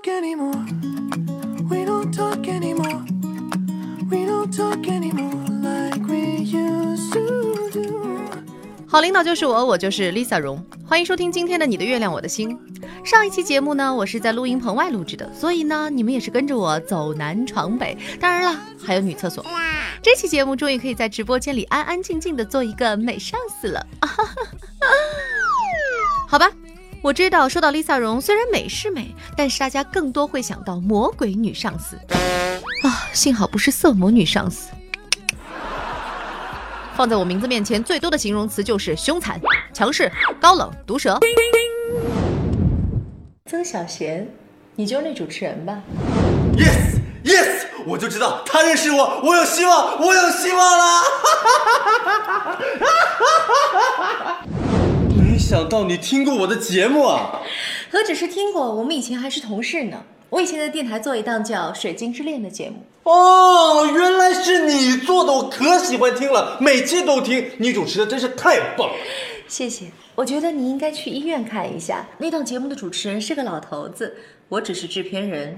talk anymore. We don't talk anymore. We don't talk anymore like we used to do. 好领导就是我，我就是 Lisa 荣。欢迎收听今天的《你的月亮我的心》。上一期节目呢，我是在录音棚外录制的，所以呢，你们也是跟着我走南闯北。当然了，还有女厕所。这期节目终于可以在直播间里安安静静的做一个美上司了。好吧，我知道说到 Lisa 荣，虽然美是美，但是大家更多会想到魔鬼女上司啊，幸好不是色魔女上司。放在我名字面前最多的形容词就是凶残、强势、高冷、毒舌。曾小贤，你就是那主持人吧？Yes Yes，我就知道他认识我，我有希望，我有希望了。没想到你听过我的节目啊！何止是听过，我们以前还是同事呢。我以前在电台做一档叫《水晶之恋》的节目，哦，原来是你做的，我可喜欢听了，每期都听。你主持的真是太棒了。谢谢。我觉得你应该去医院看一下，那档节目的主持人是个老头子，我只是制片人。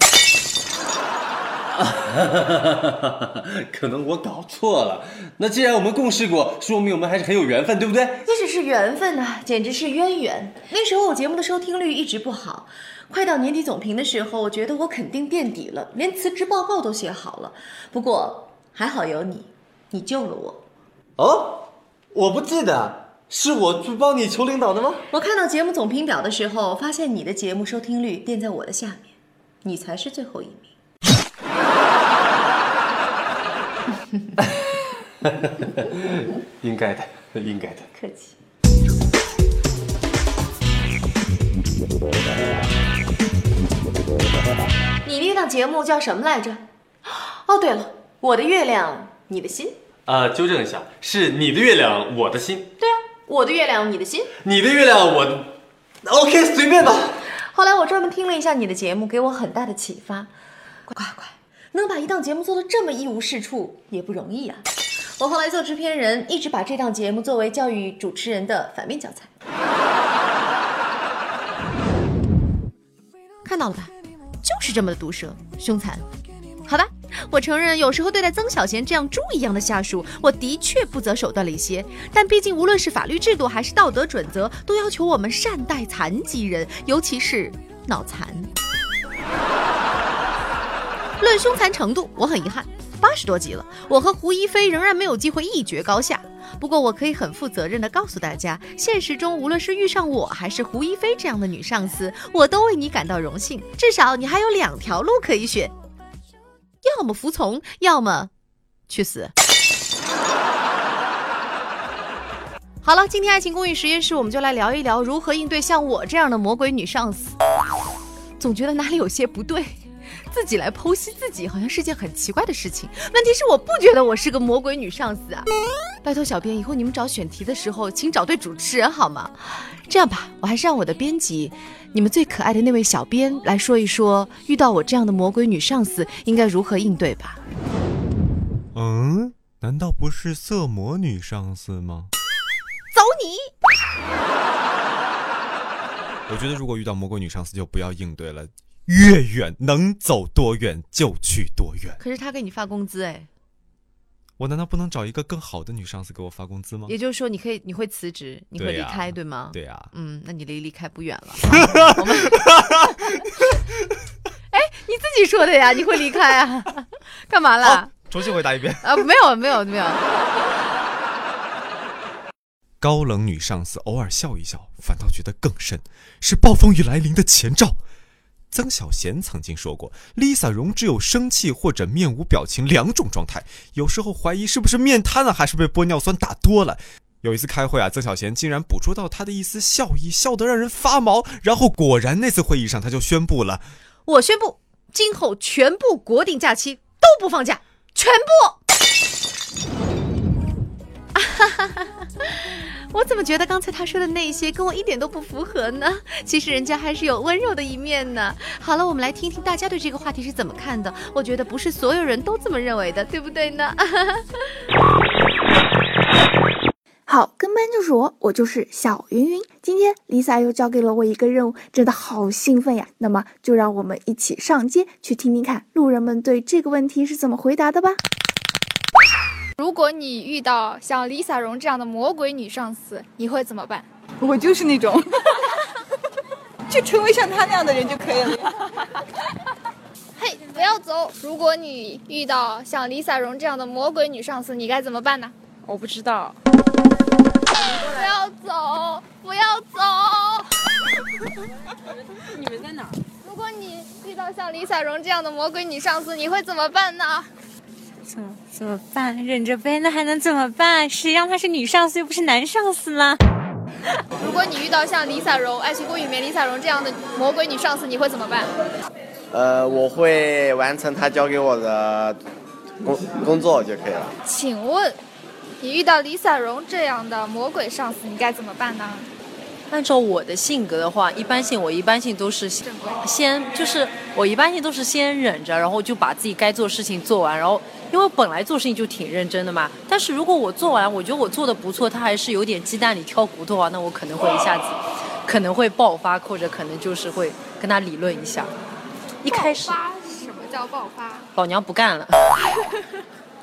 可能我搞错了。那既然我们共事过，说明我们还是很有缘分，对不对？这只是缘分呐、简直是渊源。那时候我节目的收听率一直不好，快到年底总评的时候，我觉得我肯定垫底了，连辞职报告都写好了。不过还好有你，你救了我。哦，我不记得，是我去帮你求领导的吗？我看到节目总评表的时候，发现你的节目收听率垫在我的下面，你才是最后一名。应该的，应该的。客气。你那档节目叫什么来着？哦，对了，我的月亮，你的心。啊、纠正一下，是你的月亮，我的心。对啊，我的月亮，你的心。你的月亮，我的。OK，随便吧。后来我专门听了一下你的节目，给我很大的启发。乖乖乖，能把一档节目做得这么一无是处，也不容易啊。我后来做制片人，一直把这档节目作为教育主持人的反面教材。看到了吧，就是这么的毒舌、凶残。好吧，我承认有时候对待曾小贤这样猪一样的下属，我的确不择手段了一些。但毕竟无论是法律制度还是道德准则，都要求我们善待残疾人，尤其是脑残。论凶残程度，我很遗憾，八十多集了，我和胡一菲仍然没有机会一决高下。不过，我可以很负责任的告诉大家，现实中无论是遇上我还是胡一菲这样的女上司，我都为你感到荣幸。至少你还有两条路可以选，要么服从，要么去死。好了，今天爱情公寓实验室，我们就来聊一聊如何应对像我这样的魔鬼女上司。总觉得哪里有些不对，自己来剖析自己，好像是件很奇怪的事情。问题是我不觉得我是个魔鬼女上司啊！拜托小编，以后你们找选题的时候，请找对主持人好吗？这样吧，我还是让我的编辑，你们最可爱的那位小编来说一说，遇到我这样的魔鬼女上司应该如何应对吧。嗯，难道不是色魔女上司吗？走你！我觉得如果遇到魔鬼女上司，就不要应对了，越远能走多远就去多远。可是他给你发工资哎，我难道不能找一个更好的女上司给我发工资吗？也就是说你可以你会辞职，你会对呀离开，对吗？对呀、嗯，那你离离开不远了。我们哎，你自己说的呀，你会离开啊？干嘛啦？哦重新回答一遍。啊，没有没有没有，高冷女上司偶尔笑一笑，反倒觉得更甚，是暴风雨来临的前兆。曾小贤曾经说过，Lisa 荣只有生气或者面无表情两种状态，有时候怀疑是不是面瘫了，还是被玻尿酸打多了。有一次开会啊，曾小贤竟然捕捉到他的一丝笑意，笑得让人发毛。然后果然那次会议上，他就宣布了，我宣布，今后全部国定假期都不放假，全部。我怎么觉得刚才他说的那些跟我一点都不符合呢？其实人家还是有温柔的一面呢。好了，我们来听听大家对这个话题是怎么看的。我觉得不是所有人都这么认为的，对不对呢？好，跟班就是我，我就是小云云。今天 Lisa 又交给了我一个任务，真的好兴奋呀！那么就让我们一起上街去听听看路人们对这个问题是怎么回答的吧。如果你遇到像 Lisa 荣这样的魔鬼女上司，你会怎么办？我就是那种，就成为像他那样的人就可以了。嘿，不要走！如果你遇到像 Lisa 荣这样的魔鬼女上司，你该怎么办呢？我不知道。不要走！不要走！你们在哪？如果你遇到像 Lisa 荣这样的魔鬼女上司，你会怎么办呢？怎么怎么办？忍着呗，那还能怎么办？谁让她是女上司又不是男上司呢？如果你遇到像 Lisa 荣《爱情公寓》里面 Lisa 荣这样的魔鬼女上司，你会怎么办？呃，我会完成他交给我的工工作就可以了。请问，你遇到 Lisa 荣这样的魔鬼上司，你该怎么办呢？按照我的性格的话，一般性我一般性都是先就是我一般性都是先忍着，然后就把自己该做事情做完，然后因为本来做事情就挺认真的嘛。但是如果我做完，我觉得我做的不错，他还是有点鸡蛋里挑骨头啊，那我可能会一下子可能会爆发，或者可能就是会跟他理论一下。一开始发什么叫爆发？老娘不干了，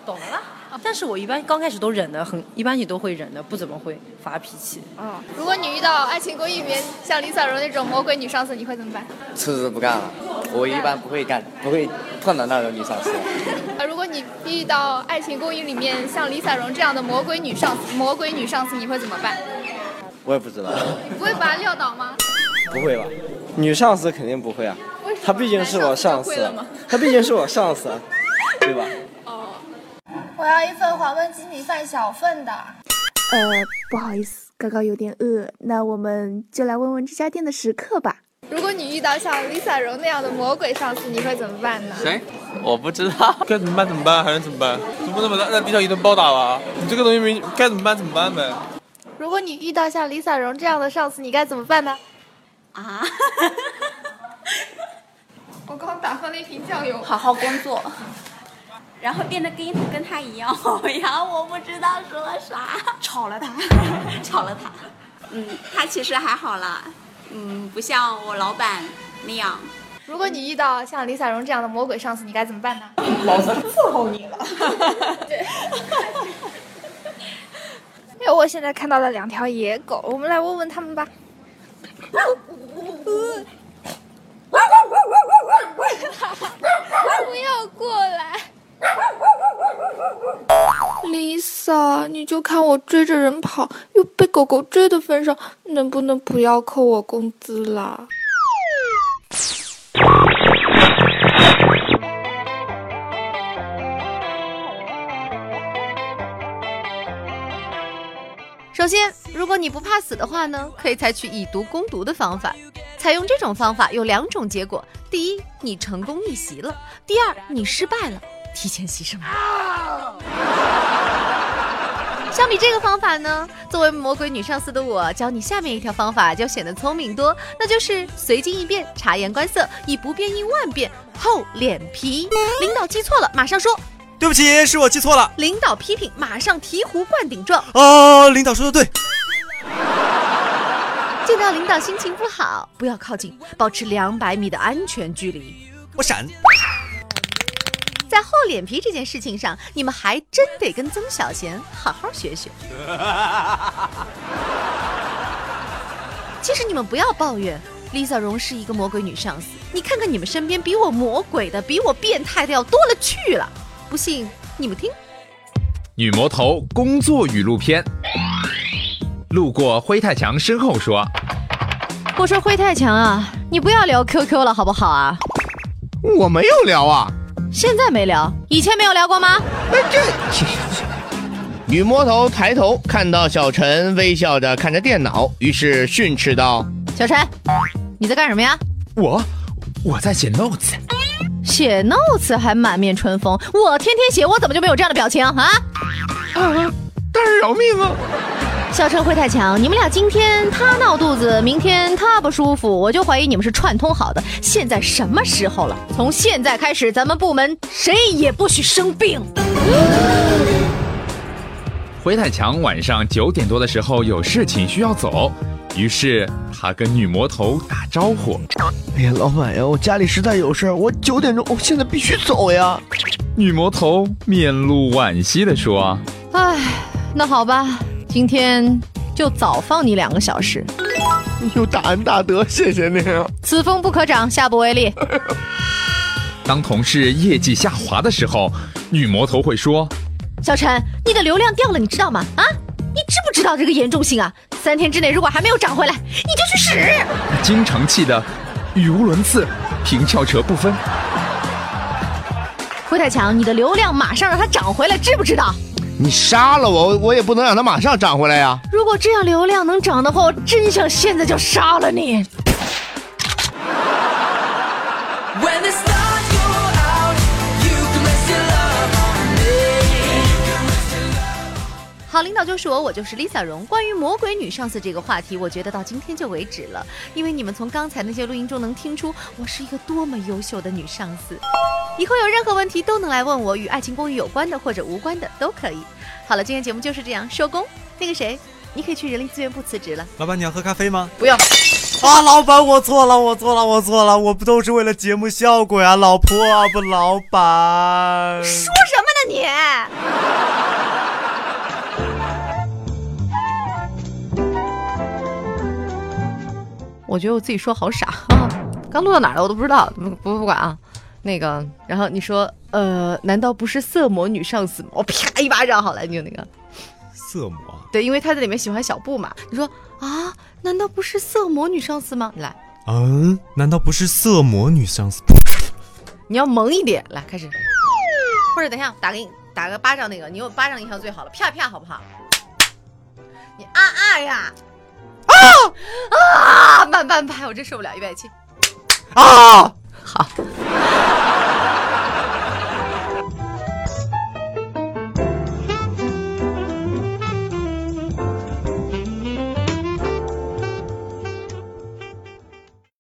懂了啦。但是我一般刚开始都忍的很，一般你都会忍的，不怎么会发脾气。啊，如果你遇到《爱情公寓》里面像 Lisa 荣那种魔鬼女上司，你会怎么办？辞职不干了，我一般不会干，不会碰到那种女上司。啊，如果你遇到《爱情公寓》里面像 Lisa 荣这样的魔鬼女上司，魔鬼女上司，你会怎么办？我也不知道，你不会把她撂倒吗？不会吧？女上司肯定不会啊，她毕竟是我上司 她毕竟是我上司，对吧？我要一份黄焖鸡米饭小份的。呃，不好意思，刚刚有点饿，那我们就来问问这家店的食客吧。如果你遇到像 Lisa 荣那样的魔鬼上司，你会怎么办呢？谁？我不知道。该怎么办？怎么办？还能怎么办？总不能把他在地上一顿暴打吧？你这个东西没该怎么办？怎么办呗？如果你遇到像 Lisa 荣这样的上司，你该怎么办呢？啊，我刚打翻了一瓶酱油。好好工作，然后变得跟跟他一样，然后我不知道说啥，炒了他，炒了他。嗯，他其实还好啦，嗯，不像我老板那样。如果你遇到像 Lisa 荣这样的魔鬼上司，你该怎么办呢？老子伺候你了。因为我现在看到了两条野狗，我们来问问他们吧。不要过来 Lisa，你就看我追着人跑，又被狗狗追的份上，能不能不要扣我工资啦？首先，如果你不怕死的话呢，可以采取以毒攻毒的方法。采用这种方法有两种结果：第一，你成功逆袭了；第二，你失败了。提前牺牲了？相比这个方法呢，作为魔鬼女上司的我，教你下面一条方法就显得聪明多，那就是随机应变、察言观色，以不变应万变、厚脸皮。领导记错了，马上说；对不起，是我记错了。领导批评，马上醍醐灌顶状。哦，领导说的对。见到领导心情不好，不要靠近，保持两百米的安全距离。我闪。在厚脸皮这件事情上，你们还真得跟曾小贤好好学学。其实你们不要抱怨，Lisa 荣是一个魔鬼女上司。你看看你们身边比我魔鬼的、比我变态的要多了去了。不信你们听。女魔头工作语录篇。路过灰太强身后说：“我说灰太强啊，你不要聊 QQ 了好不好啊？我没有聊啊。”现在没聊，以前没有聊过吗？这这女魔头抬头看到小陈微笑着看着电脑，于是训斥道：“小陈，你在干什么呀？”“我我在写 notes。”“写 notes 还满面春风，我天天写，我怎么就没有这样的表情啊？”“啊，大人饶命啊！”小陈灰太强，你们俩今天他闹肚子，明天他不舒服，我就怀疑你们是串通好的。现在什么时候了？从现在开始，咱们部门谁也不许生病。灰太强晚上九点多的时候有事情需要走，于是他跟女魔头打招呼。哎呀，老板呀，我家里实在有事儿，我九点钟，我现在必须走呀。女魔头面露惋惜地说哎，那好吧，今天就早放你两个小时。有大恩大德，谢谢您啊。此风不可长，下不为例。“当同事业绩下滑的时候，女魔头会说。”小陈，你的流量掉了，你知道吗？啊，你知不知道这个严重性啊？三天之内如果还没有涨回来，你就去死！经常气得语无伦次，平翘舌不分。灰太强，你的流量马上让它涨回来，知不知道？你杀了我，我也不能让它马上涨回来呀。如果这样流量能涨的话，我真想现在就杀了你。好，领导就是我，我就是 Lisa 荣。关于魔鬼女上司这个话题，我觉得到今天就为止了，因为你们从刚才那些录音中能听出我是一个多么优秀的女上司。以后有任何问题都能来问我，与爱情公寓有关的或者无关的都可以。好了，今天节目就是这样，收工。那个谁，你可以去人力资源部辞职了。老板，你要喝咖啡吗？不要。啊，老板，我错了，我错了，我错了，我不都是为了节目效果呀，老婆啊，不，老板。说什么呢你？我觉得我自己说好傻啊！刚录到哪儿了我都不知道，不不不管啊。那个，然后你说，呃，难道不是色魔女上司吗？我啪一巴掌，好了，你就那个色魔。对，因为他在里面喜欢小布嘛。你说啊，难道不是色魔女上司吗？来，嗯，难道不是色魔女上司？你要萌一点，来开始。或者等一下打给你打个巴掌，那个你有巴掌印象最好了，啪啪好不好？你啊啊呀！啊啊！慢慢拍，我真受不了，预备起。啊！好。